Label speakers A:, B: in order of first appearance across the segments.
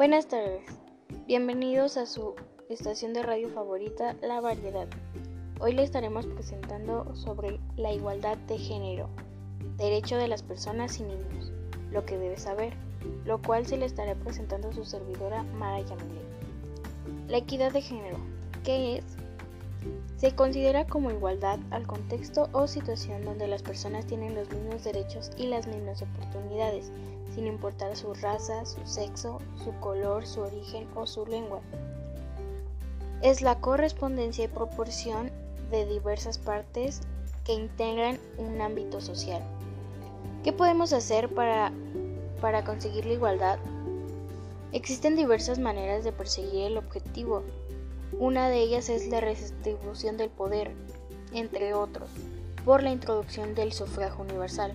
A: Buenas tardes, bienvenidos a su estación de radio favorita, La Variedad. Hoy le estaremos presentando sobre la igualdad de género, derecho de las personas y niños, lo que debe saber, lo cual se le estará presentando a su servidora Mara Yamile. La equidad de género, ¿qué es? Se considera como igualdad al contexto o situación donde las personas tienen los mismos derechos y las mismas oportunidades sin importar su raza, su sexo, su color, su origen o su lengua. Es la correspondencia y proporción de diversas partes que integran un ámbito social. ¿Qué podemos hacer para, para conseguir la igualdad? Existen diversas maneras de perseguir el objetivo. Una de ellas es la redistribución del poder, entre otros, por la introducción del sufragio universal.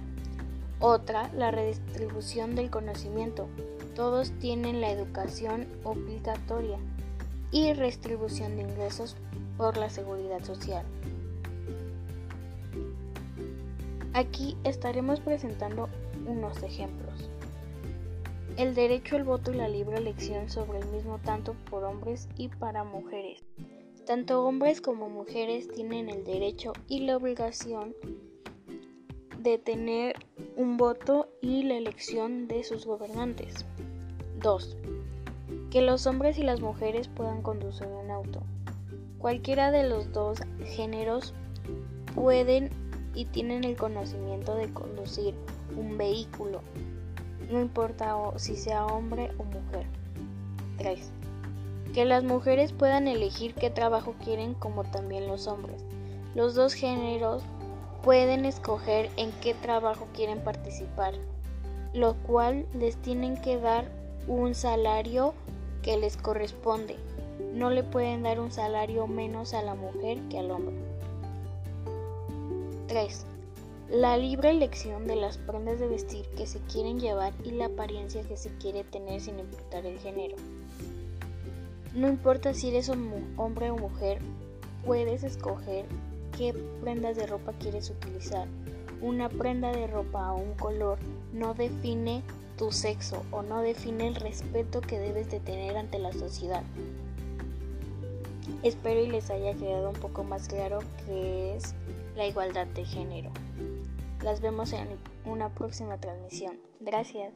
A: Otra, la redistribución del conocimiento. Todos tienen la educación obligatoria y redistribución de ingresos por la seguridad social. Aquí estaremos presentando unos ejemplos. El derecho al voto y la libre elección sobre el mismo tanto por hombres y para mujeres. Tanto hombres como mujeres tienen el derecho y la obligación de tener un voto y la elección de sus gobernantes. 2. Que los hombres y las mujeres puedan conducir un auto. Cualquiera de los dos géneros pueden y tienen el conocimiento de conducir un vehículo, no importa si sea hombre o mujer. 3. Que las mujeres puedan elegir qué trabajo quieren como también los hombres. Los dos géneros pueden escoger en qué trabajo quieren participar, lo cual les tienen que dar un salario que les corresponde. No le pueden dar un salario menos a la mujer que al hombre. 3. La libre elección de las prendas de vestir que se quieren llevar y la apariencia que se quiere tener sin importar el género. No importa si eres hombre o mujer, puedes escoger qué prendas de ropa quieres utilizar. Una prenda de ropa o un color no define tu sexo o no define el respeto que debes de tener ante la sociedad. Espero y les haya quedado un poco más claro qué es la igualdad de género. Las vemos en una próxima transmisión. Gracias.